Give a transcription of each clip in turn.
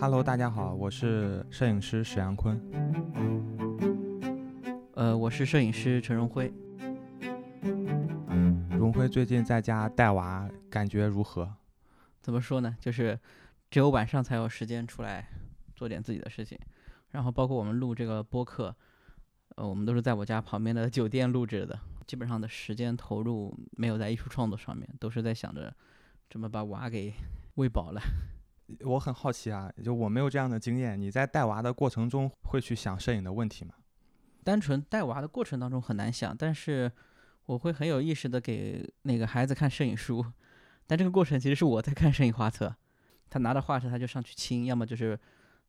Hello，大家好，我是摄影师史阳坤。呃，我是摄影师陈荣辉。荣辉最近在家带娃，感觉如何？怎么说呢？就是只有晚上才有时间出来做点自己的事情。然后包括我们录这个播客，呃，我们都是在我家旁边的酒店录制的。基本上的时间投入没有在艺术创作上面，都是在想着怎么把娃给喂饱了。我很好奇啊，就我没有这样的经验，你在带娃的过程中会去想摄影的问题吗？单纯带娃的过程当中很难想，但是我会很有意识的给那个孩子看摄影书，但这个过程其实是我在看摄影画册，他拿着画册他就上去亲，要么就是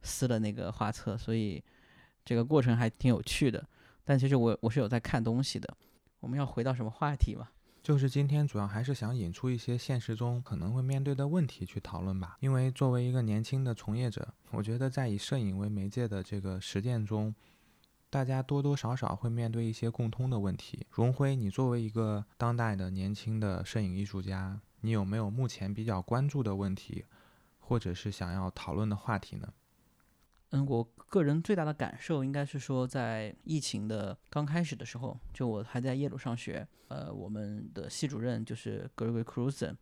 撕了那个画册，所以这个过程还挺有趣的。但其实我我是有在看东西的。我们要回到什么话题嘛？就是今天主要还是想引出一些现实中可能会面对的问题去讨论吧。因为作为一个年轻的从业者，我觉得在以摄影为媒介的这个实践中，大家多多少少会面对一些共通的问题。荣辉，你作为一个当代的年轻的摄影艺术家，你有没有目前比较关注的问题，或者是想要讨论的话题呢？嗯，我个人最大的感受应该是说，在疫情的刚开始的时候，就我还在耶鲁上学，呃，我们的系主任就是 Gregory Cruzan，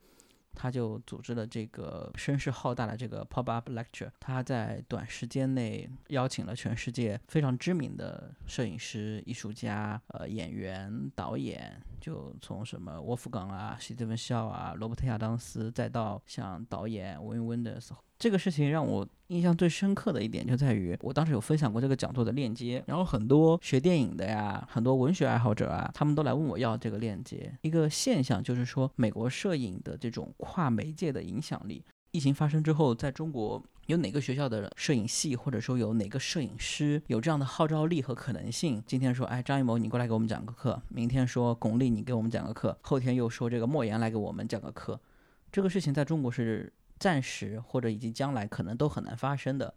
他就组织了这个声势浩大的这个 Pop Up Lecture，他在短时间内邀请了全世界非常知名的摄影师、艺术家、呃演员、导演，就从什么沃夫冈啊、希德芬肖啊、罗伯特亚当斯，再到像导演 Win Wenders。这个事情让我印象最深刻的一点就在于，我当时有分享过这个讲座的链接，然后很多学电影的呀，很多文学爱好者啊，他们都来问我要这个链接。一个现象就是说，美国摄影的这种跨媒介的影响力，疫情发生之后，在中国有哪个学校的摄影系，或者说有哪个摄影师有这样的号召力和可能性？今天说，哎，张艺谋你过来给我们讲个课，明天说巩俐你给我们讲个课，后天又说这个莫言来给我们讲个课，这个事情在中国是。暂时或者以及将来可能都很难发生的。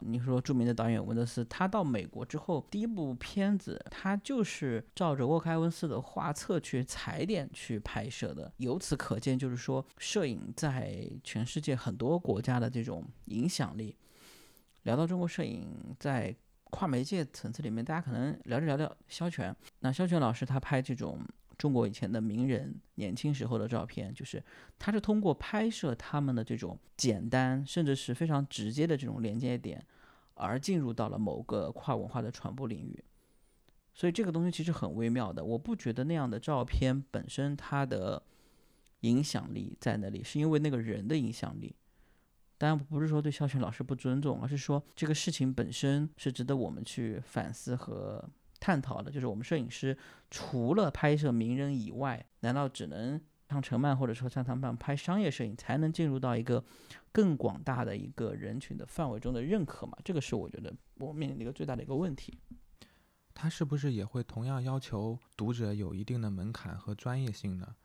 你说著名的导演文德斯，他到美国之后第一部片子，他就是照着沃克埃文斯的画册去踩点去拍摄的。由此可见，就是说摄影在全世界很多国家的这种影响力。聊到中国摄影在跨媒介层次里面，大家可能聊着聊着肖全，那肖全老师他拍这种。中国以前的名人年轻时候的照片，就是他是通过拍摄他们的这种简单，甚至是非常直接的这种连接点，而进入到了某个跨文化的传播领域。所以这个东西其实很微妙的。我不觉得那样的照片本身它的影响力在那里，是因为那个人的影响力。当然不是说对肖全老师不尊重，而是说这个事情本身是值得我们去反思和。探讨的就是我们摄影师除了拍摄名人以外，难道只能像陈曼或者说像他们拍商业摄影才能进入到一个更广大的一个人群的范围中的认可吗？这个是我觉得我面临的一个最大的一个问题。他是不是也会同样要求读者有一定的门槛和专业性呢？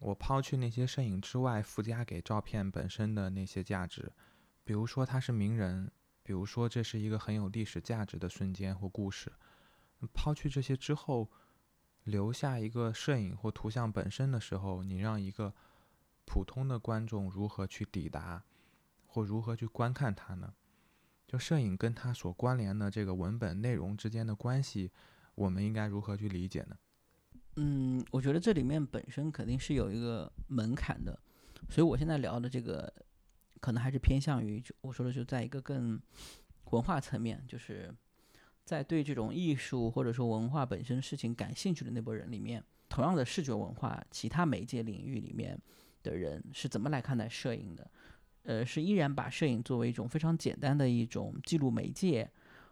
我抛去那些摄影之外附加给照片本身的那些价值，比如说他是名人，比如说这是一个很有历史价值的瞬间或故事。抛去这些之后，留下一个摄影或图像本身的时候，你让一个普通的观众如何去抵达，或如何去观看它呢？就摄影跟它所关联的这个文本内容之间的关系，我们应该如何去理解呢？嗯，我觉得这里面本身肯定是有一个门槛的，所以我现在聊的这个，可能还是偏向于就我说的，就在一个更文化层面，就是。在对这种艺术或者说文化本身事情感兴趣的那波人里面，同样的视觉文化，其他媒介领域里面的人是怎么来看待摄影的？呃，是依然把摄影作为一种非常简单的一种记录媒介，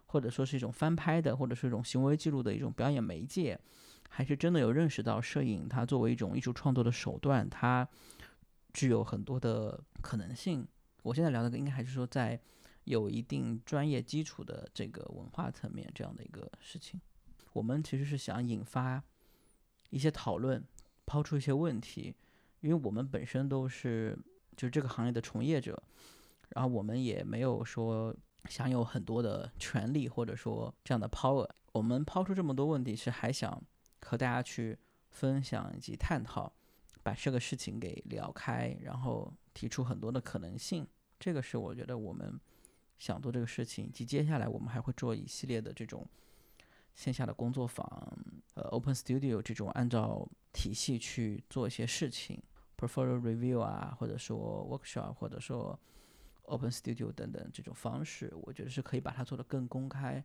或者说是一种翻拍的，或者是一种行为记录的一种表演媒介，还是真的有认识到摄影它作为一种艺术创作的手段，它具有很多的可能性？我现在聊的应该还是说在。有一定专业基础的这个文化层面这样的一个事情，我们其实是想引发一些讨论，抛出一些问题，因为我们本身都是就是这个行业的从业者，然后我们也没有说享有很多的权利或者说这样的 power，我们抛出这么多问题是还想和大家去分享以及探讨，把这个事情给聊开，然后提出很多的可能性，这个是我觉得我们。想做这个事情，以及接下来我们还会做一系列的这种线下的工作坊，呃，Open Studio 这种按照体系去做一些事情，Portfolio Review 啊，或者说 Workshop，或者说 Open Studio 等等这种方式，我觉得是可以把它做得更公开、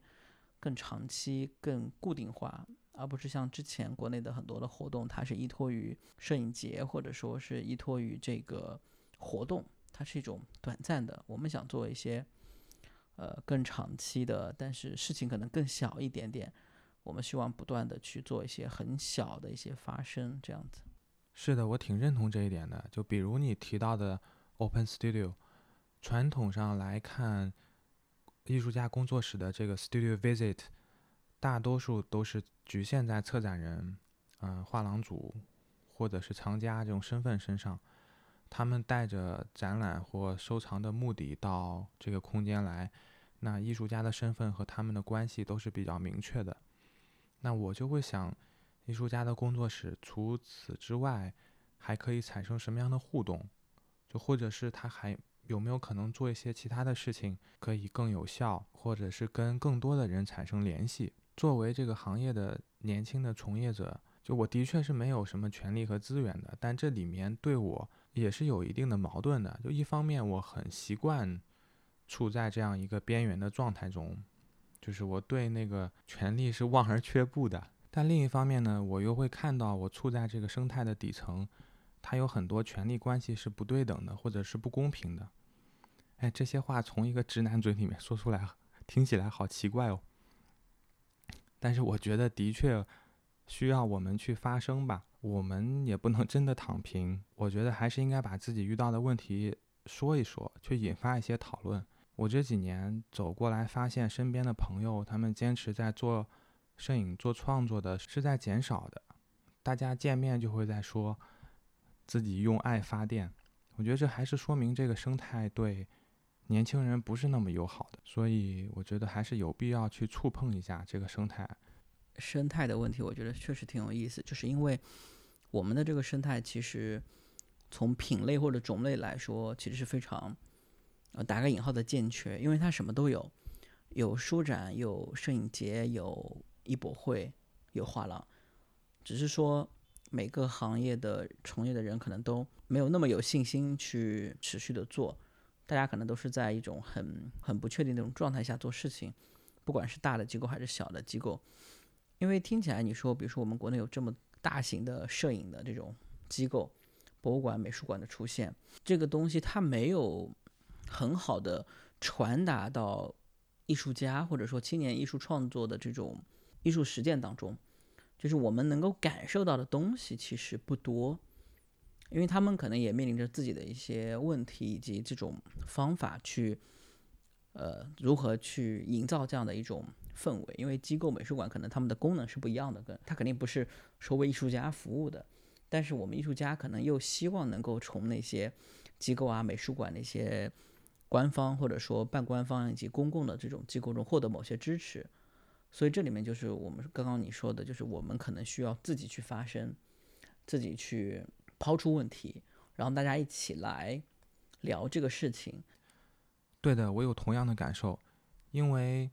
更长期、更固定化，而不是像之前国内的很多的活动，它是依托于摄影节，或者说是依托于这个活动，它是一种短暂的。我们想做一些呃更长期的，但是事情可能更小一点点。我们希望不断的去做一些很小的一些发生，这样子。是的，我挺认同这一点的。就比如你提到的 Open Studio。传统上来看，艺术家工作室的这个 studio visit，大多数都是局限在策展人、嗯画廊主或者是藏家这种身份身上。他们带着展览或收藏的目的到这个空间来，那艺术家的身份和他们的关系都是比较明确的。那我就会想，艺术家的工作室除此之外，还可以产生什么样的互动？就或者是他还。有没有可能做一些其他的事情，可以更有效，或者是跟更多的人产生联系？作为这个行业的年轻的从业者，就我的确是没有什么权利和资源的，但这里面对我也是有一定的矛盾的。就一方面，我很习惯处在这样一个边缘的状态中，就是我对那个权利是望而却步的；但另一方面呢，我又会看到我处在这个生态的底层，它有很多权力关系是不对等的，或者是不公平的。哎，这些话从一个直男嘴里面说出来，听起来好奇怪哦。但是我觉得的确需要我们去发声吧。我们也不能真的躺平，我觉得还是应该把自己遇到的问题说一说，去引发一些讨论。我这几年走过来，发现身边的朋友他们坚持在做摄影、做创作的是在减少的。大家见面就会在说自己用爱发电，我觉得这还是说明这个生态对。年轻人不是那么友好的，所以我觉得还是有必要去触碰一下这个生态。生态的问题，我觉得确实挺有意思，就是因为我们的这个生态其实从品类或者种类来说，其实是非常呃打个引号的健全，因为它什么都有，有书展，有摄影节，有艺博会，有画廊，只是说每个行业的从业的人可能都没有那么有信心去持续的做。大家可能都是在一种很很不确定那种状态下做事情，不管是大的机构还是小的机构，因为听起来你说，比如说我们国内有这么大型的摄影的这种机构、博物馆、美术馆的出现，这个东西它没有很好的传达到艺术家或者说青年艺术创作的这种艺术实践当中，就是我们能够感受到的东西其实不多。因为他们可能也面临着自己的一些问题，以及这种方法去，呃，如何去营造这样的一种氛围？因为机构美术馆可能他们的功能是不一样的，跟它肯定不是说为艺术家服务的。但是我们艺术家可能又希望能够从那些机构啊、美术馆那些官方或者说半官方以及公共的这种机构中获得某些支持。所以这里面就是我们刚刚你说的，就是我们可能需要自己去发声，自己去。抛出问题，然后大家一起来聊这个事情。对的，我有同样的感受。因为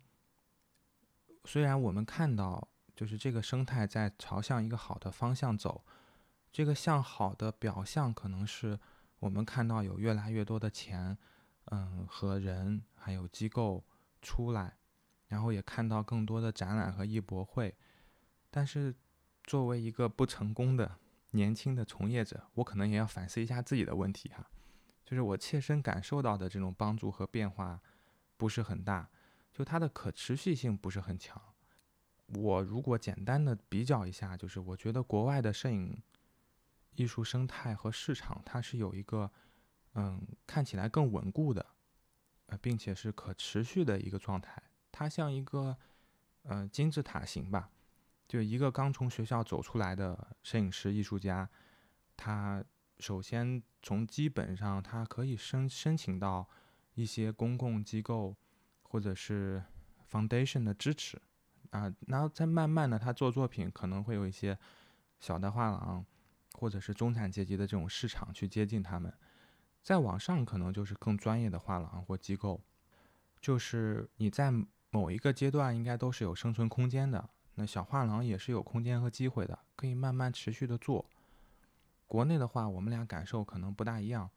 虽然我们看到，就是这个生态在朝向一个好的方向走，这个向好的表象可能是我们看到有越来越多的钱，嗯，和人还有机构出来，然后也看到更多的展览和艺博会。但是作为一个不成功的，年轻的从业者，我可能也要反思一下自己的问题哈，就是我切身感受到的这种帮助和变化不是很大，就它的可持续性不是很强。我如果简单的比较一下，就是我觉得国外的摄影艺术生态和市场，它是有一个嗯看起来更稳固的，呃，并且是可持续的一个状态，它像一个呃金字塔形吧。就一个刚从学校走出来的摄影师、艺术家，他首先从基本上，他可以申申请到一些公共机构或者是 foundation 的支持啊，然后再慢慢的，他做作品可能会有一些小的画廊或者是中产阶级的这种市场去接近他们，再往上可能就是更专业的画廊或机构。就是你在某一个阶段应该都是有生存空间的。那小画廊也是有空间和机会的，可以慢慢持续的做。国内的话，我们俩感受可能不大一样。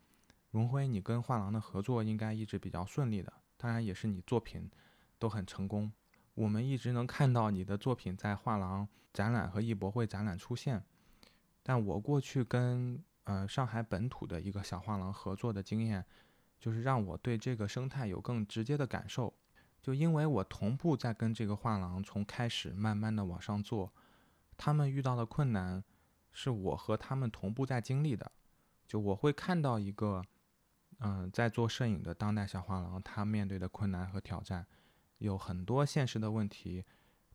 荣辉，你跟画廊的合作应该一直比较顺利的，当然也是你作品都很成功。我们一直能看到你的作品在画廊展览和艺博会展览出现。但我过去跟呃上海本土的一个小画廊合作的经验，就是让我对这个生态有更直接的感受。就因为我同步在跟这个画廊从开始慢慢的往上做，他们遇到的困难是我和他们同步在经历的。就我会看到一个，嗯，在做摄影的当代小画廊，他面对的困难和挑战，有很多现实的问题，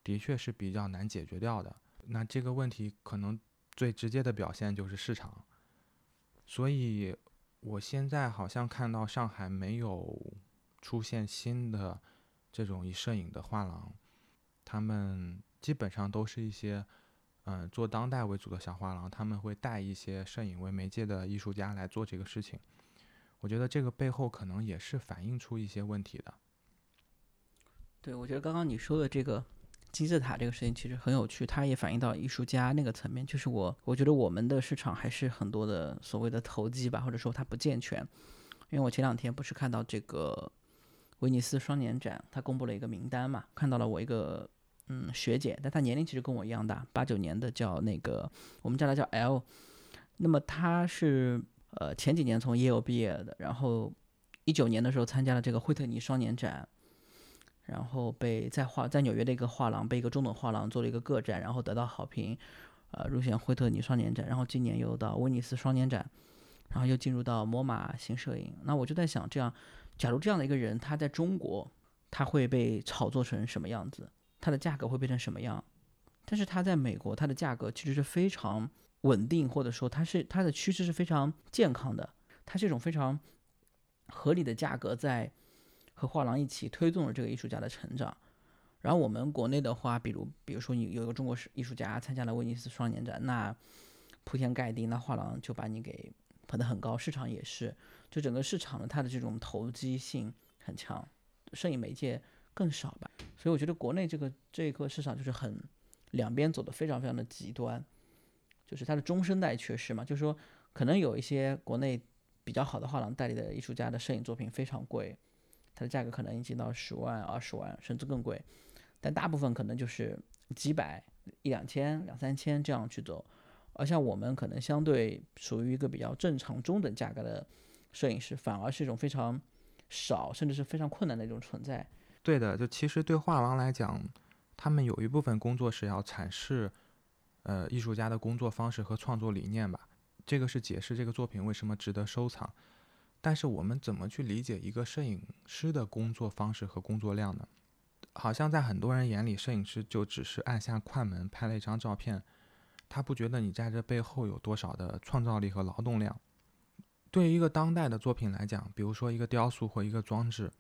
的确是比较难解决掉的。那这个问题可能最直接的表现就是市场。所以，我现在好像看到上海没有出现新的。这种以摄影的画廊，他们基本上都是一些，嗯，做当代为主的小画廊，他们会带一些摄影为媒介的艺术家来做这个事情。我觉得这个背后可能也是反映出一些问题的。对，我觉得刚刚你说的这个金字塔这个事情其实很有趣，它也反映到艺术家那个层面。就是我，我觉得我们的市场还是很多的所谓的投机吧，或者说它不健全。因为我前两天不是看到这个。威尼斯双年展，他公布了一个名单嘛，看到了我一个嗯学姐，但她年龄其实跟我一样大，八九年的，叫那个我们叫她叫 L。那么她是呃前几年从耶鲁毕业的，然后一九年的时候参加了这个惠特尼双年展，然后被在画在纽约的一个画廊被一个中等画廊做了一个个展，然后得到好评，呃入选惠特尼双年展，然后今年又到威尼斯双年展，然后又进入到摩马新摄影。那我就在想这样。假如这样的一个人，他在中国，他会被炒作成什么样子？他的价格会变成什么样？但是他在美国，他的价格其实是非常稳定，或者说它是它的趋势是非常健康的。它是一种非常合理的价格，在和画廊一起推动了这个艺术家的成长。然后我们国内的话，比如比如说你有一个中国艺术家参加了威尼斯双年展，那铺天盖地，那画廊就把你给捧得很高，市场也是。就整个市场呢，它的这种投机性很强，摄影媒介更少吧，所以我觉得国内这个这个市场就是很两边走的非常非常的极端，就是它的中生代缺失嘛，就是说可能有一些国内比较好的画廊代理的艺术家的摄影作品非常贵，它的价格可能已经到十万、二十万甚至更贵，但大部分可能就是几百、一两千、两三千这样去走，而像我们可能相对属于一个比较正常中等价格的。摄影师反而是一种非常少，甚至是非常困难的一种存在。对的，就其实对画廊来讲，他们有一部分工作是要阐释，呃，艺术家的工作方式和创作理念吧。这个是解释这个作品为什么值得收藏。但是我们怎么去理解一个摄影师的工作方式和工作量呢？好像在很多人眼里，摄影师就只是按下快门拍了一张照片，他不觉得你在这背后有多少的创造力和劳动量。对于一个当代的作品来讲，比如说一个雕塑或一个装置，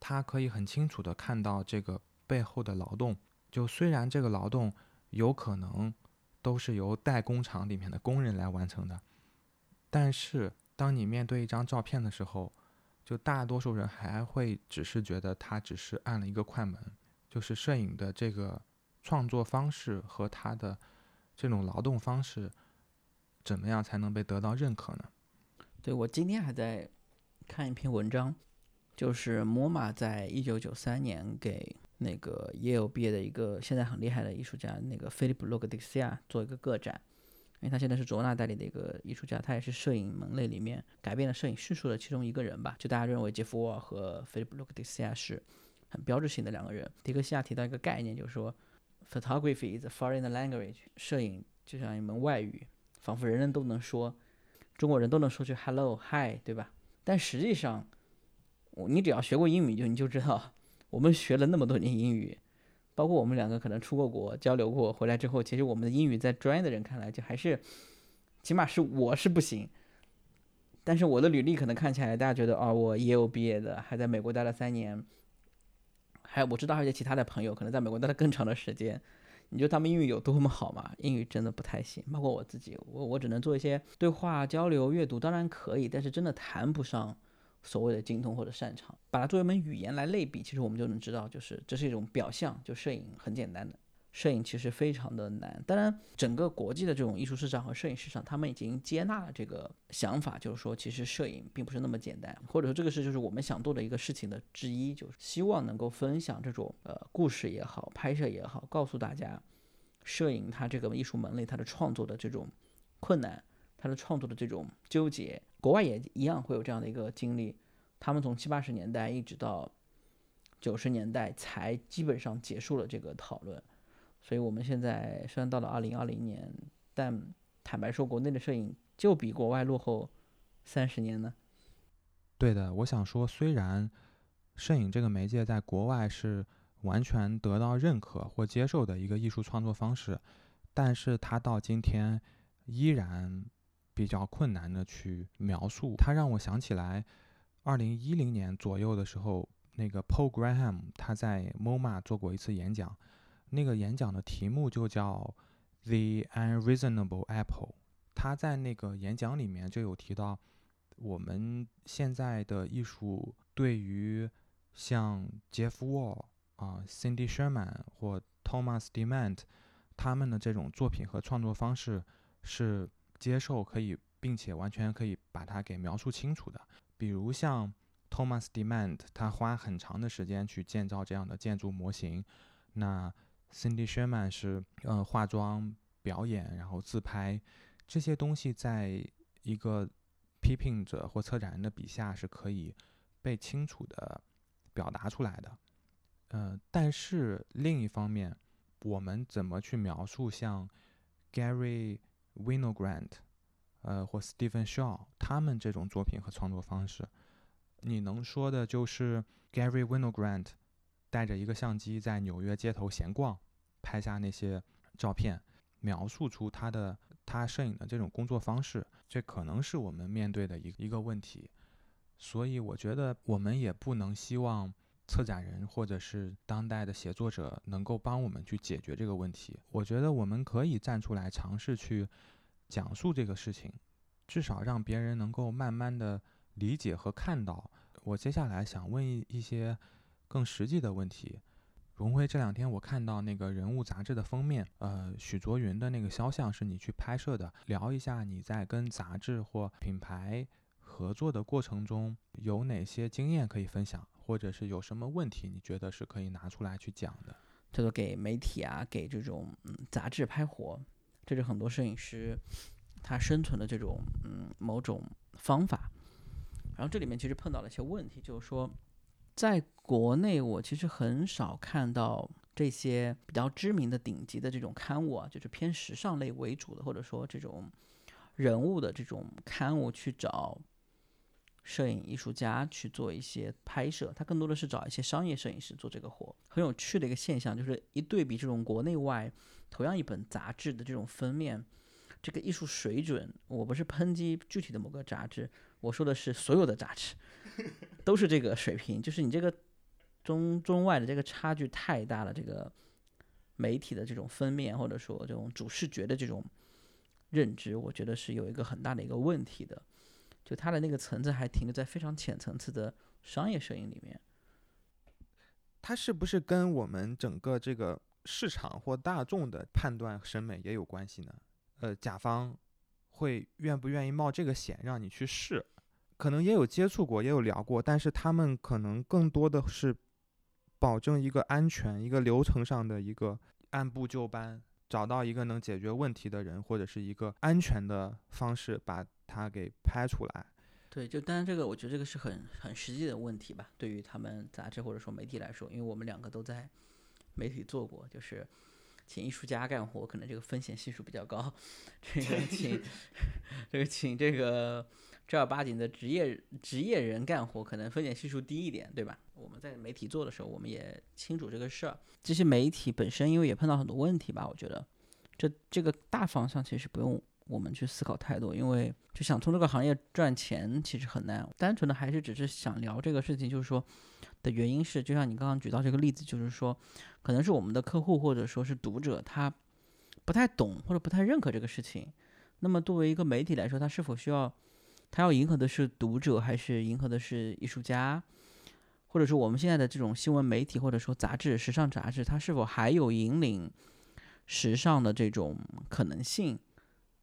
他可以很清楚的看到这个背后的劳动。就虽然这个劳动有可能都是由代工厂里面的工人来完成的，但是当你面对一张照片的时候，就大多数人还会只是觉得他只是按了一个快门。就是摄影的这个创作方式和他的这种劳动方式，怎么样才能被得到认可呢？对，我今天还在看一篇文章，就是 MoMA 在一九九三年给那个耶鲁毕业的一个现在很厉害的艺术家，那个菲利普·洛格迪西亚做一个个展，因为他现在是卓纳代理的一个艺术家，他也是摄影门类里面改变了摄影叙述的其中一个人吧。就大家认为杰夫沃尔和菲利普·洛克迪西亚是很标志性的两个人。迪克西亚提到一个概念，就是说，photography is a foreign language，摄影就像一门外语，仿佛人人都能说。中国人都能说句 hello hi，对吧？但实际上，你只要学过英语，就你就知道，我们学了那么多年英语，包括我们两个可能出过国交流过，回来之后，其实我们的英语在专业的人看来，就还是，起码是我是不行。但是我的履历可能看起来，大家觉得啊，我也有毕业的，还在美国待了三年，还有我知道还有些其他的朋友，可能在美国待了更长的时间。你觉得他们英语有多么好吗？英语真的不太行，包括我自己，我我只能做一些对话交流、阅读，当然可以，但是真的谈不上所谓的精通或者擅长。把它作为一门语言来类比，其实我们就能知道，就是这是一种表象。就摄影很简单的。摄影其实非常的难，当然，整个国际的这种艺术市场和摄影市场，他们已经接纳了这个想法，就是说，其实摄影并不是那么简单，或者说这个是就是我们想做的一个事情的之一，就是希望能够分享这种呃故事也好，拍摄也好，告诉大家，摄影它这个艺术门类它的创作的这种困难，他的创作的这种纠结，国外也一样会有这样的一个经历，他们从七八十年代一直到九十年代才基本上结束了这个讨论。所以，我们现在虽然到了二零二零年，但坦白说，国内的摄影就比国外落后三十年呢。对的，我想说，虽然摄影这个媒介在国外是完全得到认可或接受的一个艺术创作方式，但是它到今天依然比较困难的去描述。它让我想起来，二零一零年左右的时候，那个 Paul Graham 他在 MoMA 做过一次演讲。那个演讲的题目就叫《The Unreasonable Apple》。他在那个演讲里面就有提到，我们现在的艺术对于像 Jeff Wall 啊、Cindy Sherman 或 Thomas Demand 他们的这种作品和创作方式是接受可以，并且完全可以把它给描述清楚的。比如像 Thomas Demand，他花很长的时间去建造这样的建筑模型，那。Cindy Sherman 是呃化妆、表演，然后自拍，这些东西在一个批评者或策展人的笔下是可以被清楚的表达出来的。呃，但是另一方面，我们怎么去描述像 Gary Winogrand，呃或 Stephen Shaw 他们这种作品和创作方式？你能说的就是 Gary Winogrand。带着一个相机在纽约街头闲逛，拍下那些照片，描述出他的他摄影的这种工作方式，这可能是我们面对的一一个问题。所以我觉得我们也不能希望策展人或者是当代的写作者能够帮我们去解决这个问题。我觉得我们可以站出来尝试去讲述这个事情，至少让别人能够慢慢的理解和看到。我接下来想问一一些。更实际的问题，荣辉，这两天我看到那个人物杂志的封面，呃，许卓云的那个肖像是你去拍摄的，聊一下你在跟杂志或品牌合作的过程中有哪些经验可以分享，或者是有什么问题你觉得是可以拿出来去讲的？这个给媒体啊，给这种嗯杂志拍活，这是很多摄影师他生存的这种嗯某种方法。然后这里面其实碰到了一些问题，就是说。在国内，我其实很少看到这些比较知名的顶级的这种刊物啊，就是偏时尚类为主的，或者说这种人物的这种刊物去找摄影艺术家去做一些拍摄。他更多的是找一些商业摄影师做这个活。很有趣的一个现象就是一对比这种国内外同样一本杂志的这种封面，这个艺术水准，我不是抨击具体的某个杂志，我说的是所有的杂志。都是这个水平，就是你这个中中外的这个差距太大了。这个媒体的这种封面，或者说这种主视觉的这种认知，我觉得是有一个很大的一个问题的。就它的那个层次还停留在非常浅层次的商业摄影里面。它是不是跟我们整个这个市场或大众的判断审美也有关系呢？呃，甲方会愿不愿意冒这个险让你去试？可能也有接触过，也有聊过，但是他们可能更多的是保证一个安全、一个流程上的一个按部就班，找到一个能解决问题的人，或者是一个安全的方式把它给拍出来。对，就当然这个，我觉得这个是很很实际的问题吧，对于他们杂志或者说媒体来说，因为我们两个都在媒体做过，就是请艺术家干活，可能这个风险系数比较高，这个请 这个请这个。正儿八经的职业职业人干活，可能风险系数低一点，对吧？我们在媒体做的时候，我们也清楚这个事儿。这些媒体本身，因为也碰到很多问题吧，我觉得这这个大方向其实不用我们去思考太多，因为就想从这个行业赚钱其实很难。单纯的还是只是想聊这个事情，就是说的原因是，就像你刚刚举到这个例子，就是说可能是我们的客户或者说是读者他不太懂或者不太认可这个事情。那么作为一个媒体来说，他是否需要？他要迎合的是读者，还是迎合的是艺术家？或者说我们现在的这种新闻媒体，或者说杂志、时尚杂志，它是否还有引领时尚的这种可能性？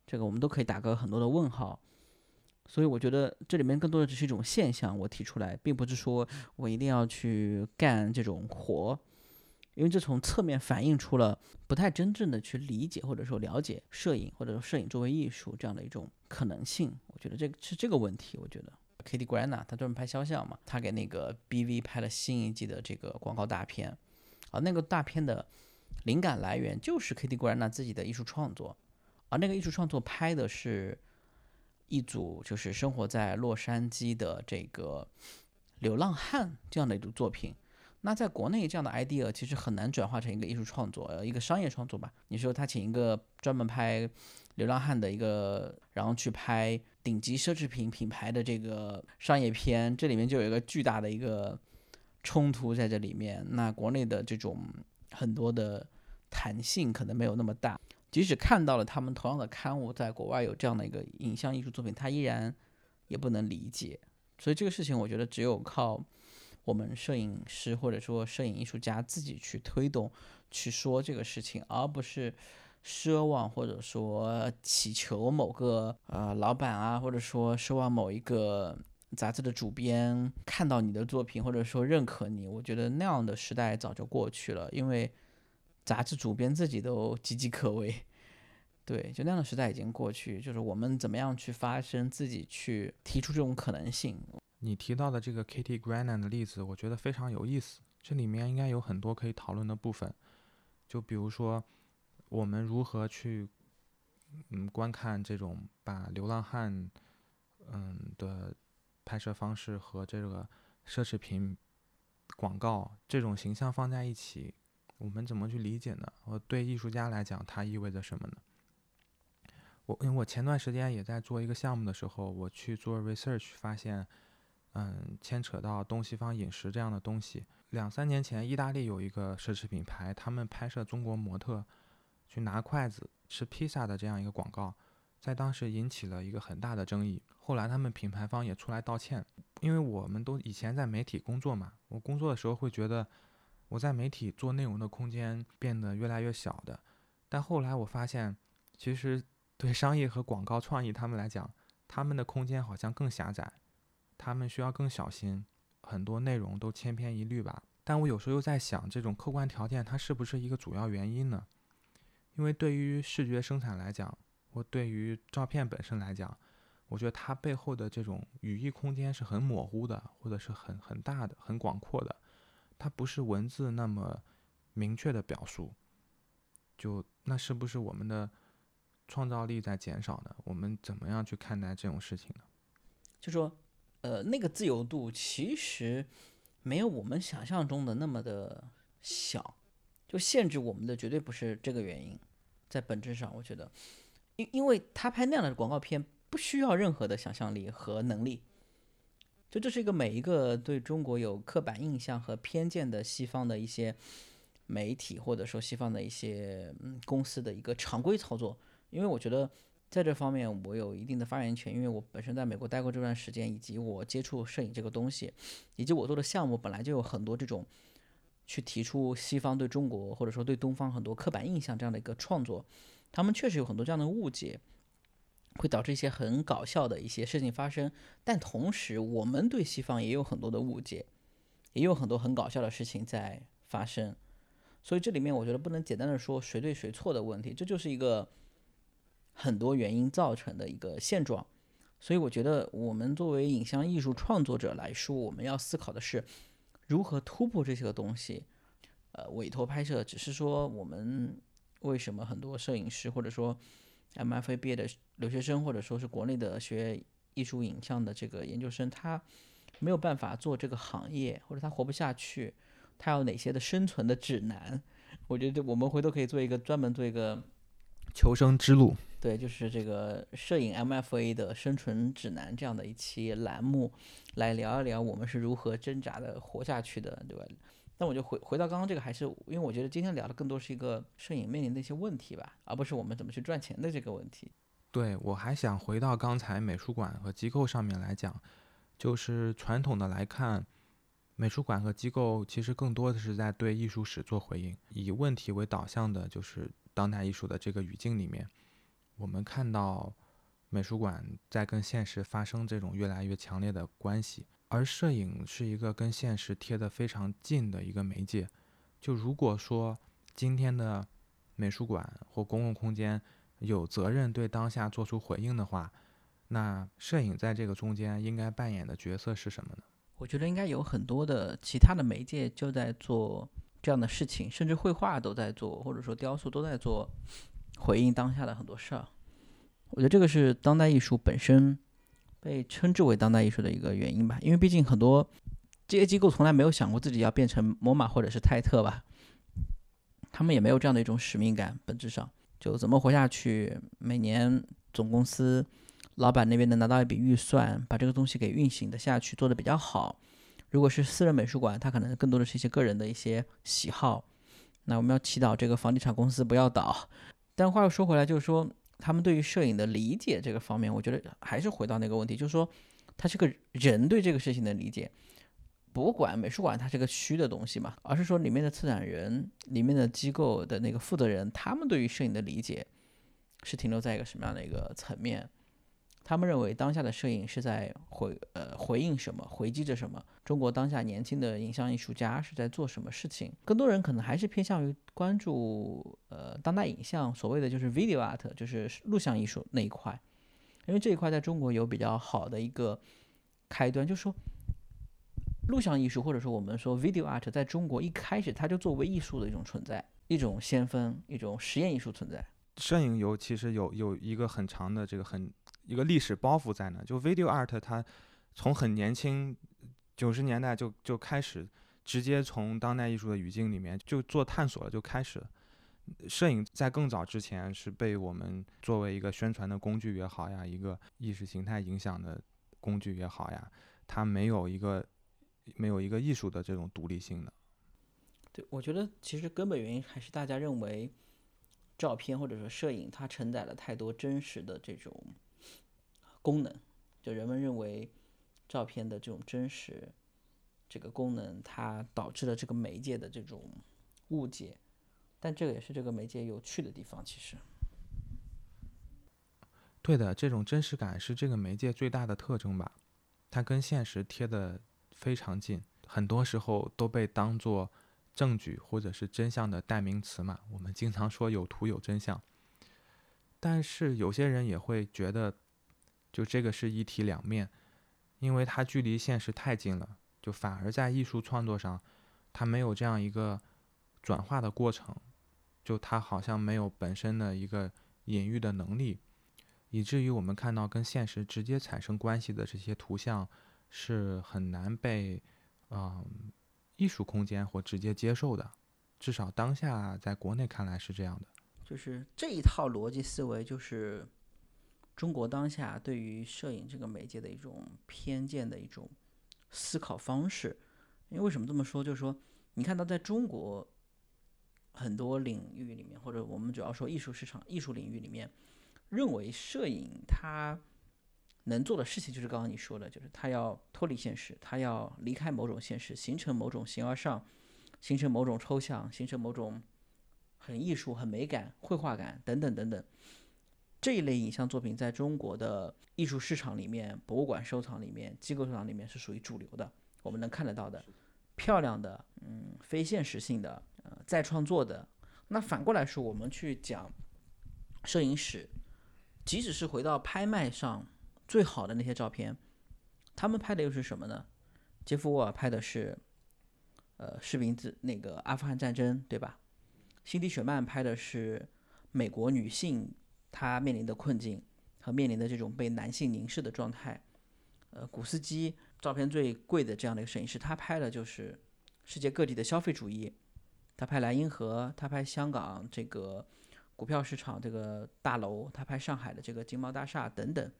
这个我们都可以打个很多的问号。所以我觉得这里面更多的只是一种现象，我提出来，并不是说我一定要去干这种活，因为这从侧面反映出了不太真正的去理解或者说了解摄影，或者说摄影作为艺术这样的一种可能性。我觉得这个是这个问题。我觉得。Kitty Grana，他专门拍肖像嘛，他给那个 BV 拍了新一季的这个广告大片，啊，那个大片的灵感来源就是 Kitty Grana 自己的艺术创作，而那个艺术创作拍的是一组就是生活在洛杉矶的这个流浪汉这样的一组作品。那在国内这样的 idea 其实很难转化成一个艺术创作，呃，一个商业创作吧。你说他请一个专门拍流浪汉的一个，然后去拍。顶级奢侈品品牌的这个商业片，这里面就有一个巨大的一个冲突在这里面。那国内的这种很多的弹性可能没有那么大，即使看到了他们同样的刊物在国外有这样的一个影像艺术作品，他依然也不能理解。所以这个事情，我觉得只有靠我们摄影师或者说摄影艺术家自己去推动、去说这个事情，而不是。奢望或者说祈求某个呃老板啊，或者说奢望某一个杂志的主编看到你的作品，或者说认可你，我觉得那样的时代早就过去了，因为杂志主编自己都岌岌可危。对，就那样的时代已经过去，就是我们怎么样去发声，自己去提出这种可能性。你提到的这个 Kitty Grannan 的例子，我觉得非常有意思，这里面应该有很多可以讨论的部分，就比如说。我们如何去嗯观看这种把流浪汉嗯的拍摄方式和这个奢侈品广告这种形象放在一起，我们怎么去理解呢？我对艺术家来讲，它意味着什么呢？我因为我前段时间也在做一个项目的时候，我去做 research，发现嗯牵扯到东西方饮食这样的东西。两三年前，意大利有一个奢侈品牌，他们拍摄中国模特。去拿筷子吃披萨的这样一个广告，在当时引起了一个很大的争议。后来他们品牌方也出来道歉，因为我们都以前在媒体工作嘛，我工作的时候会觉得我在媒体做内容的空间变得越来越小的。但后来我发现，其实对商业和广告创意他们来讲，他们的空间好像更狭窄，他们需要更小心，很多内容都千篇一律吧。但我有时候又在想，这种客观条件它是不是一个主要原因呢？因为对于视觉生产来讲，或对于照片本身来讲，我觉得它背后的这种语义空间是很模糊的，或者是很很大的、很广阔的，它不是文字那么明确的表述。就那是不是我们的创造力在减少呢？我们怎么样去看待这种事情呢？就说，呃，那个自由度其实没有我们想象中的那么的小，就限制我们的绝对不是这个原因。在本质上，我觉得，因因为他拍那样的广告片不需要任何的想象力和能力，就这是一个每一个对中国有刻板印象和偏见的西方的一些媒体或者说西方的一些嗯公司的一个常规操作。因为我觉得在这方面我有一定的发言权，因为我本身在美国待过这段时间，以及我接触摄影这个东西，以及我做的项目本来就有很多这种。去提出西方对中国或者说对东方很多刻板印象这样的一个创作，他们确实有很多这样的误解，会导致一些很搞笑的一些事情发生。但同时，我们对西方也有很多的误解，也有很多很搞笑的事情在发生。所以这里面我觉得不能简单的说谁对谁错的问题，这就是一个很多原因造成的一个现状。所以我觉得我们作为影像艺术创作者来说，我们要思考的是。如何突破这些个东西？呃，委托拍摄只是说我们为什么很多摄影师或者说 MFA 毕业的留学生，或者说是国内的学艺术影像的这个研究生，他没有办法做这个行业，或者他活不下去，他有哪些的生存的指南？我觉得我们回头可以做一个专门做一个求生之路。对，就是这个摄影 MFA 的生存指南这样的一期栏目，来聊一聊我们是如何挣扎的活下去的，对吧？那我就回回到刚刚这个，还是因为我觉得今天聊的更多是一个摄影面临的一些问题吧，而不是我们怎么去赚钱的这个问题。对我还想回到刚才美术馆和机构上面来讲，就是传统的来看，美术馆和机构其实更多的是在对艺术史做回应，以问题为导向的，就是当代艺术的这个语境里面，我们看到美术馆在跟现实发生这种越来越强烈的关系，而摄影是一个跟现实贴得非常近的一个媒介。就如果说今天的美术馆或公共空间有责任对当下做出回应的话，那摄影在这个中间应该扮演的角色是什么呢？我觉得应该有很多的其他的媒介就在做这样的事情，甚至绘画都在做，或者说雕塑都在做回应当下的很多事儿。我觉得这个是当代艺术本身被称之为当代艺术的一个原因吧，因为毕竟很多这些机构从来没有想过自己要变成摩马或者是泰特吧，他们也没有这样的一种使命感，本质上就怎么活下去，每年总公司。老板那边能拿到一笔预算，把这个东西给运行的下去，做的比较好。如果是私人美术馆，它可能更多的是一些个人的一些喜好。那我们要祈祷这个房地产公司不要倒。但话又说回来，就是说他们对于摄影的理解这个方面，我觉得还是回到那个问题，就是说他这个人对这个事情的理解，博物馆、美术馆它是个虚的东西嘛，而是说里面的策展人、里面的机构的那个负责人，他们对于摄影的理解是停留在一个什么样的一个层面？他们认为当下的摄影是在回呃回应什么，回击着什么？中国当下年轻的影像艺术家是在做什么事情？更多人可能还是偏向于关注呃当代影像，所谓的就是 video art，就是录像艺术那一块，因为这一块在中国有比较好的一个开端，就是说录像艺术或者说我们说 video art，在中国一开始它就作为艺术的一种存在，一种先锋，一种实验艺术存在。摄影有其实有有一个很长的这个很。一个历史包袱在那，就 video art，它从很年轻，九十年代就就开始直接从当代艺术的语境里面就做探索了，就开始了。摄影在更早之前是被我们作为一个宣传的工具也好呀，一个意识形态影响的工具也好呀，它没有一个没有一个艺术的这种独立性的。对，我觉得其实根本原因还是大家认为照片或者说摄影它承载了太多真实的这种。功能，就人们认为照片的这种真实，这个功能它导致了这个媒介的这种误解，但这个也是这个媒介有趣的地方。其实，对的，这种真实感是这个媒介最大的特征吧？它跟现实贴的非常近，很多时候都被当做证据或者是真相的代名词嘛。我们经常说有图有真相，但是有些人也会觉得。就这个是一体两面，因为它距离现实太近了，就反而在艺术创作上，它没有这样一个转化的过程，就它好像没有本身的一个隐喻的能力，以至于我们看到跟现实直接产生关系的这些图像是很难被嗯艺术空间或直接接受的，至少当下在国内看来是这样的。就是这一套逻辑思维就是。中国当下对于摄影这个媒介的一种偏见的一种思考方式，因为为什么这么说？就是说，你看到在中国很多领域里面，或者我们主要说艺术市场、艺术领域里面，认为摄影它能做的事情，就是刚刚你说的，就是它要脱离现实，它要离开某种现实，形成某种形而上，形成某种抽象，形成某种很艺术、很美感、绘画感等等等等。这一类影像作品在中国的艺术市场里面、博物馆收藏里面、机构收藏里面是属于主流的，我们能看得到的，漂亮的，嗯，非现实性的，呃，再创作的。那反过来说，我们去讲摄影史，即使是回到拍卖上最好的那些照片，他们拍的又是什么呢？杰夫沃尔拍的是，呃，士兵自那个阿富汗战争，对吧？辛迪雪曼拍的是美国女性。他面临的困境和面临的这种被男性凝视的状态，呃，古斯基照片最贵的这样的一个摄影师，他拍的就是世界各地的消费主义，他拍莱茵河，他拍香港这个股票市场这个大楼，他拍上海的这个金茂大厦等等，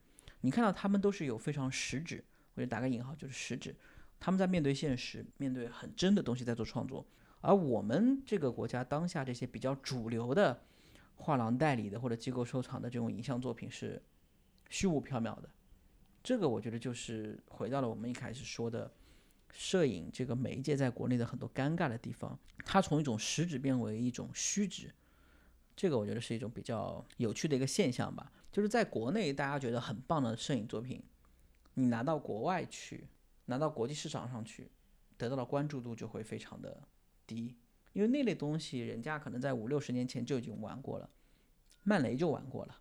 你看到他们都是有非常实质，我就打个引号，就是实质，他们在面对现实，面对很真的东西在做创作，而我们这个国家当下这些比较主流的。画廊代理的或者机构收藏的这种影像作品是虚无缥缈的。这个我觉得就是回到了我们一开始说的，摄影这个媒介在国内的很多尴尬的地方，它从一种实质变为一种虚质，这个我觉得是一种比较有趣的一个现象吧。就是在国内大家觉得很棒的摄影作品，你拿到国外去，拿到国际市场上去，得到的关注度就会非常的低，因为那类东西人家可能在五六十年前就已经玩过了，曼雷就玩过了。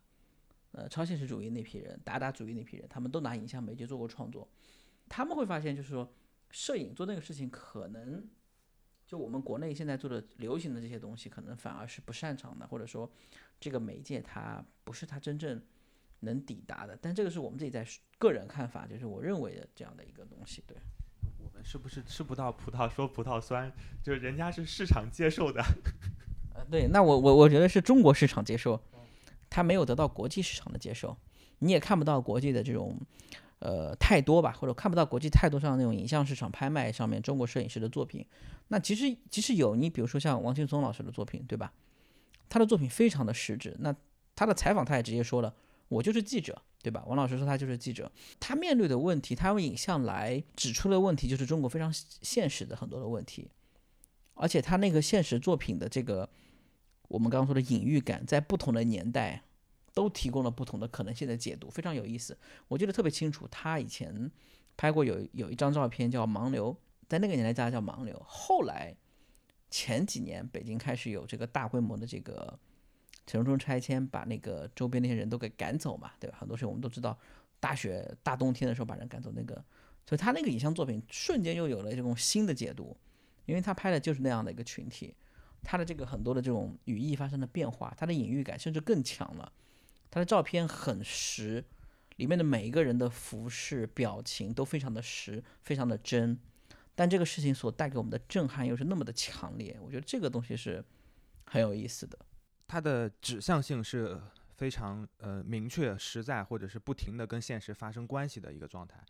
呃，超现实主义那批人，达达主义那批人，他们都拿影像媒介做过创作，他们会发现，就是说，摄影做那个事情，可能就我们国内现在做的流行的这些东西，可能反而是不擅长的，或者说，这个媒介它不是他真正能抵达的。但这个是我们自己在个人看法，就是我认为的这样的一个东西。对，是不是吃不到葡萄说葡萄酸？就是人家是市场接受的。呃，对，那我我我觉得是中国市场接受。它没有得到国际市场的接受，你也看不到国际的这种，呃，太多吧，或者看不到国际太多上那种影像市场拍卖上面中国摄影师的作品。那其实其实有，你比如说像王劲松老师的作品，对吧？他的作品非常的实质。那他的采访他也直接说了，我就是记者，对吧？王老师说他就是记者，他面对的问题，他用影像来指出的问题，就是中国非常现实的很多的问题，而且他那个现实作品的这个。我们刚刚说的隐喻感，在不同的年代都提供了不同的可能性的解读，非常有意思。我记得特别清楚，他以前拍过有有一张照片叫《盲流》，在那个年代大家叫《盲流》。后来前几年北京开始有这个大规模的这个城中拆迁，把那个周边那些人都给赶走嘛，对吧？很多时候我们都知道，大雪大冬天的时候把人赶走，那个，所以他那个影像作品瞬间又有了这种新的解读，因为他拍的就是那样的一个群体。他的这个很多的这种语义发生了变化，他的隐喻感甚至更强了。他的照片很实，里面的每一个人的服饰、表情都非常的实，非常的真。但这个事情所带给我们的震撼又是那么的强烈，我觉得这个东西是很有意思的。它的指向性是非常呃明确、实在，或者是不停的跟现实发生关系的一个状态。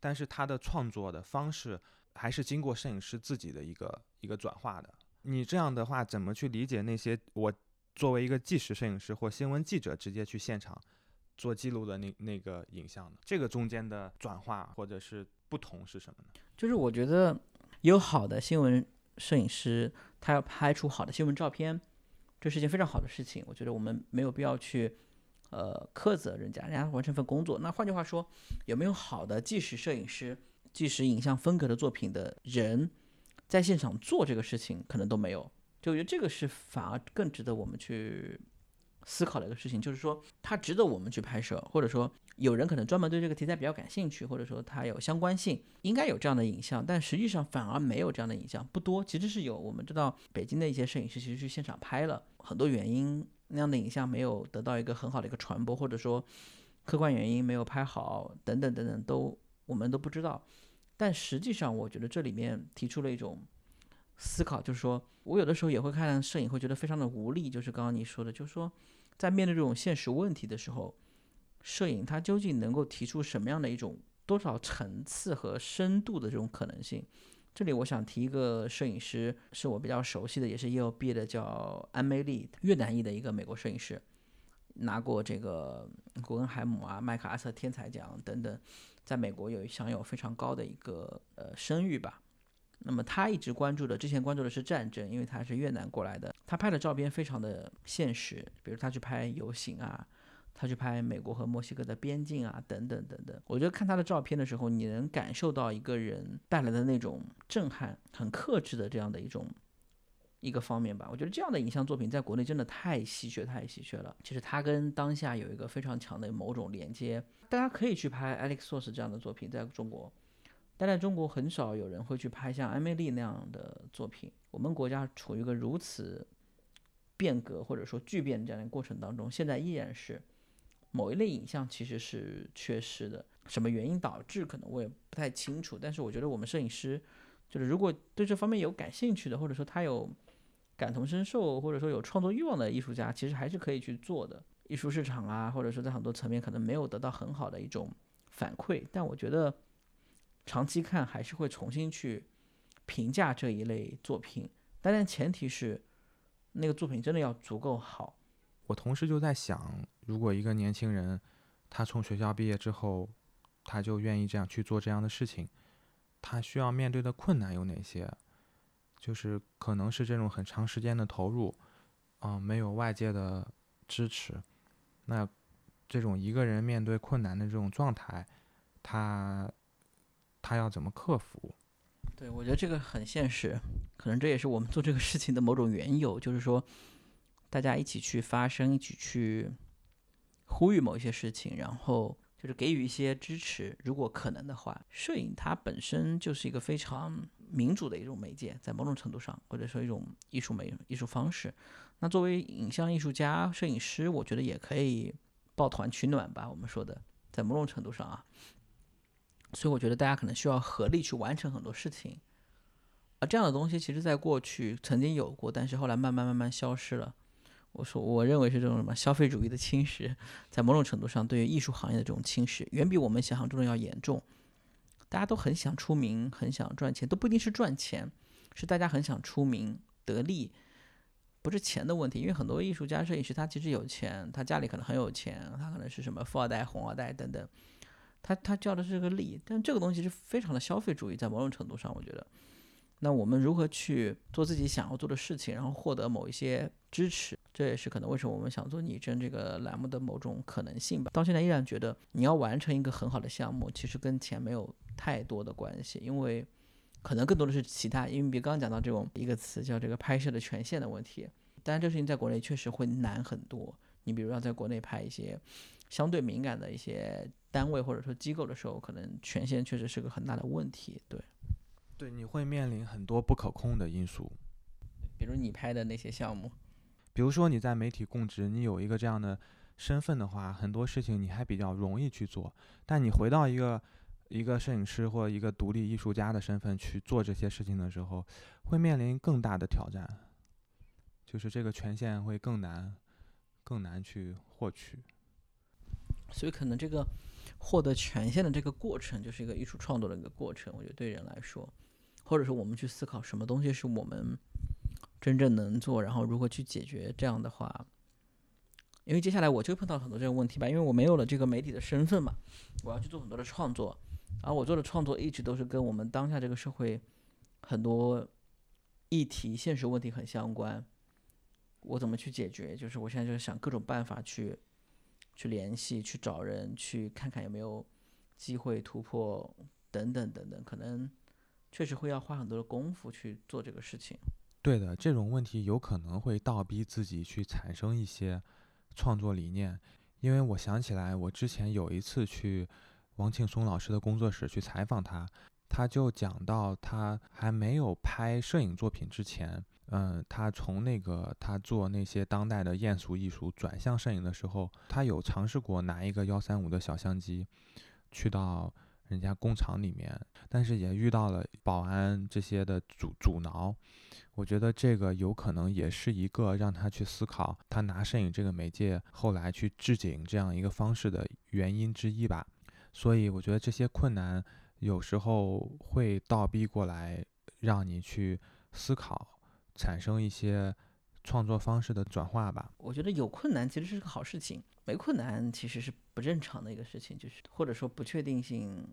但是他的创作的方式还是经过摄影师自己的一个一个转化的。你这样的话，怎么去理解那些我作为一个纪实摄影师或新闻记者直接去现场做记录的那那个影像呢？这个中间的转化或者是不同是什么呢？就是我觉得有好的新闻摄影师，他要拍出好的新闻照片，这是件非常好的事情。我觉得我们没有必要去呃苛责人家，人家完成份工作。那换句话说，有没有好的纪实摄影师、纪实影像风格的作品的人？在现场做这个事情可能都没有，就我觉得这个是反而更值得我们去思考的一个事情，就是说它值得我们去拍摄，或者说有人可能专门对这个题材比较感兴趣，或者说它有相关性，应该有这样的影像，但实际上反而没有这样的影像，不多，其实是有。我们知道北京的一些摄影师其实去现场拍了很多原因，那样的影像没有得到一个很好的一个传播，或者说客观原因没有拍好，等等等等，都我们都不知道。但实际上，我觉得这里面提出了一种思考，就是说我有的时候也会看摄影，会觉得非常的无力。就是刚刚你说的，就是说在面对这种现实问题的时候，摄影它究竟能够提出什么样的一种多少层次和深度的这种可能性？这里我想提一个摄影师，是我比较熟悉的，也是耶鲁毕业的，叫安梅丽，越南裔的一个美国摄影师，拿过这个古根海姆啊、麦克阿瑟天才奖等等。在美国有享有非常高的一个呃声誉吧，那么他一直关注的，之前关注的是战争，因为他是越南过来的，他拍的照片非常的现实，比如他去拍游行啊，他去拍美国和墨西哥的边境啊，等等等等。我觉得看他的照片的时候，你能感受到一个人带来的那种震撼，很克制的这样的一种。一个方面吧，我觉得这样的影像作品在国内真的太稀缺，太稀缺了。其实它跟当下有一个非常强的某种连接，大家可以去拍 Alex Source 这样的作品，在中国，但在中国很少有人会去拍像艾米丽那样的作品。我们国家处于一个如此变革或者说巨变这样的过程当中，现在依然是某一类影像其实是缺失的。什么原因导致？可能我也不太清楚。但是我觉得我们摄影师，就是如果对这方面有感兴趣的，或者说他有。感同身受，或者说有创作欲望的艺术家，其实还是可以去做的。艺术市场啊，或者说在很多层面可能没有得到很好的一种反馈，但我觉得长期看还是会重新去评价这一类作品。当然前提是那个作品真的要足够好。我同时就在想，如果一个年轻人他从学校毕业之后，他就愿意这样去做这样的事情，他需要面对的困难有哪些？就是可能是这种很长时间的投入，嗯，没有外界的支持，那这种一个人面对困难的这种状态，他他要怎么克服？对，我觉得这个很现实，可能这也是我们做这个事情的某种缘由，就是说大家一起去发声，一起去呼吁某一些事情，然后。就是给予一些支持，如果可能的话，摄影它本身就是一个非常民主的一种媒介，在某种程度上，或者说一种艺术美艺术方式。那作为影像艺术家、摄影师，我觉得也可以抱团取暖吧。我们说的，在某种程度上啊，所以我觉得大家可能需要合力去完成很多事情。而这样的东西，其实在过去曾经有过，但是后来慢慢慢慢消失了。我说，我认为是这种什么消费主义的侵蚀，在某种程度上，对于艺术行业的这种侵蚀，远比我们想象中的要严重。大家都很想出名，很想赚钱，都不一定是赚钱，是大家很想出名得利，不是钱的问题。因为很多艺术家、摄影师，他其实有钱，他家里可能很有钱，他可能是什么富二代、红二代等等，他他叫的是个利，但这个东西是非常的消费主义，在某种程度上，我觉得。那我们如何去做自己想要做的事情，然后获得某一些支持？这也是可能为什么我们想做拟真这个栏目的某种可能性吧。到现在依然觉得，你要完成一个很好的项目，其实跟钱没有太多的关系，因为可能更多的是其他。因为比刚刚讲到这种一个词叫这个拍摄的权限的问题，当然这事情在国内确实会难很多。你比如要在国内拍一些相对敏感的一些单位或者说机构的时候，可能权限确实是个很大的问题。对。对，你会面临很多不可控的因素，比如你拍的那些项目，比如说你在媒体供职，你有一个这样的身份的话，很多事情你还比较容易去做。但你回到一个一个摄影师或一个独立艺术家的身份去做这些事情的时候，会面临更大的挑战，就是这个权限会更难，更难去获取。所以可能这个获得权限的这个过程，就是一个艺术创作的一个过程。我觉得对人来说。或者说，我们去思考什么东西是我们真正能做，然后如何去解决这样的话，因为接下来我就碰到很多这个问题吧，因为我没有了这个媒体的身份嘛，我要去做很多的创作，而我做的创作一直都是跟我们当下这个社会很多议题、现实问题很相关。我怎么去解决？就是我现在就是想各种办法去去联系、去找人、去看看有没有机会突破等等等等，可能。确实会要花很多的功夫去做这个事情。对的，这种问题有可能会倒逼自己去产生一些创作理念。因为我想起来，我之前有一次去王庆松老师的工作室去采访他，他就讲到他还没有拍摄影作品之前，嗯，他从那个他做那些当代的艳俗艺术转向摄影的时候，他有尝试过拿一个幺三五的小相机去到。人家工厂里面，但是也遇到了保安这些的阻阻挠，我觉得这个有可能也是一个让他去思考他拿摄影这个媒介后来去置景这样一个方式的原因之一吧。所以我觉得这些困难有时候会倒逼过来，让你去思考，产生一些创作方式的转化吧。我觉得有困难其实是个好事情，没困难其实是不正常的一个事情，就是或者说不确定性。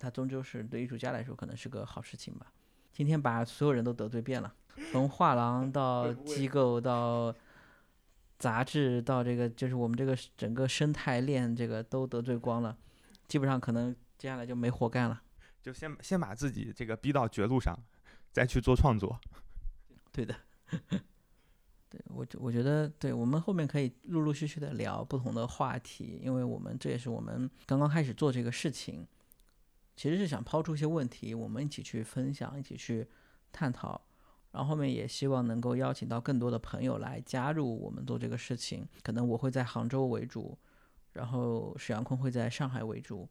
它终究是对艺术家来说可能是个好事情吧。今天把所有人都得罪遍了，从画廊到 机构到杂志到这个，就是我们这个整个生态链这个都得罪光了，基本上可能接下来就没活干了。就先先把自己这个逼到绝路上，再去做创作。对的，对我我觉得，对我们后面可以陆陆续续的聊不同的话题，因为我们这也是我们刚刚开始做这个事情。其实是想抛出一些问题，我们一起去分享，一起去探讨，然后后面也希望能够邀请到更多的朋友来加入我们做这个事情。可能我会在杭州为主，然后史阳坤会在上海为主。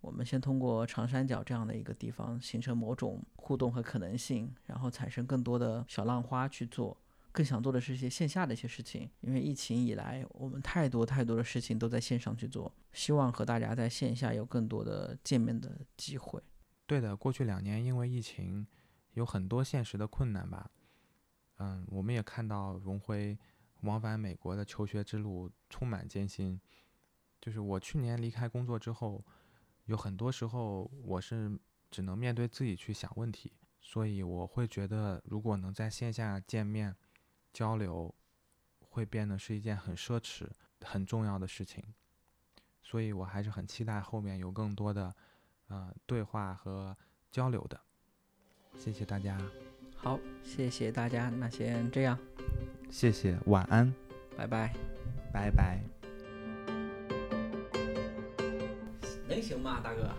我们先通过长三角这样的一个地方形成某种互动和可能性，然后产生更多的小浪花去做。更想做的是一些线下的一些事情，因为疫情以来，我们太多太多的事情都在线上去做，希望和大家在线下有更多的见面的机会。对的，过去两年因为疫情，有很多现实的困难吧。嗯，我们也看到荣辉，往返美国的求学之路充满艰辛。就是我去年离开工作之后，有很多时候我是只能面对自己去想问题，所以我会觉得，如果能在线下见面交流，会变得是一件很奢侈、很重要的事情。所以我还是很期待后面有更多的呃对话和交流的。谢谢大家，好，谢谢大家，那先这样，谢谢，晚安，拜拜，拜拜。能行吗，大哥？